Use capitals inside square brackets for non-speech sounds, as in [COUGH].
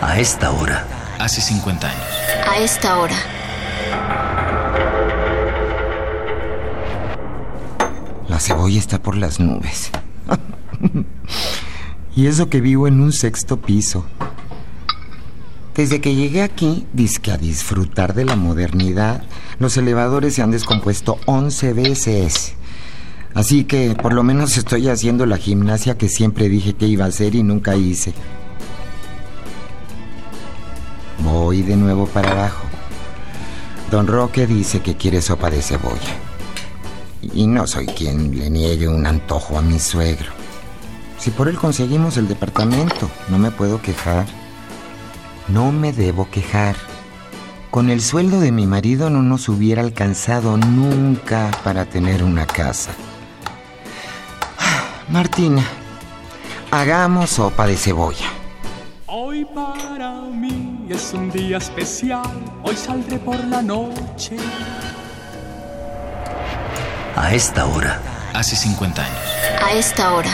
A esta hora. Hace 50 años. A esta hora. La cebolla está por las nubes. [LAUGHS] y eso que vivo en un sexto piso. Desde que llegué aquí, que a disfrutar de la modernidad, los elevadores se han descompuesto 11 veces. Así que por lo menos estoy haciendo la gimnasia que siempre dije que iba a hacer y nunca hice. Voy de nuevo para abajo. Don Roque dice que quiere sopa de cebolla. Y no soy quien le niegue un antojo a mi suegro. Si por él conseguimos el departamento, no me puedo quejar. No me debo quejar. Con el sueldo de mi marido no nos hubiera alcanzado nunca para tener una casa. Martina, hagamos sopa de cebolla. Hoy para mí es un día especial, hoy saldré por la noche. A esta hora. Hace 50 años. A esta hora.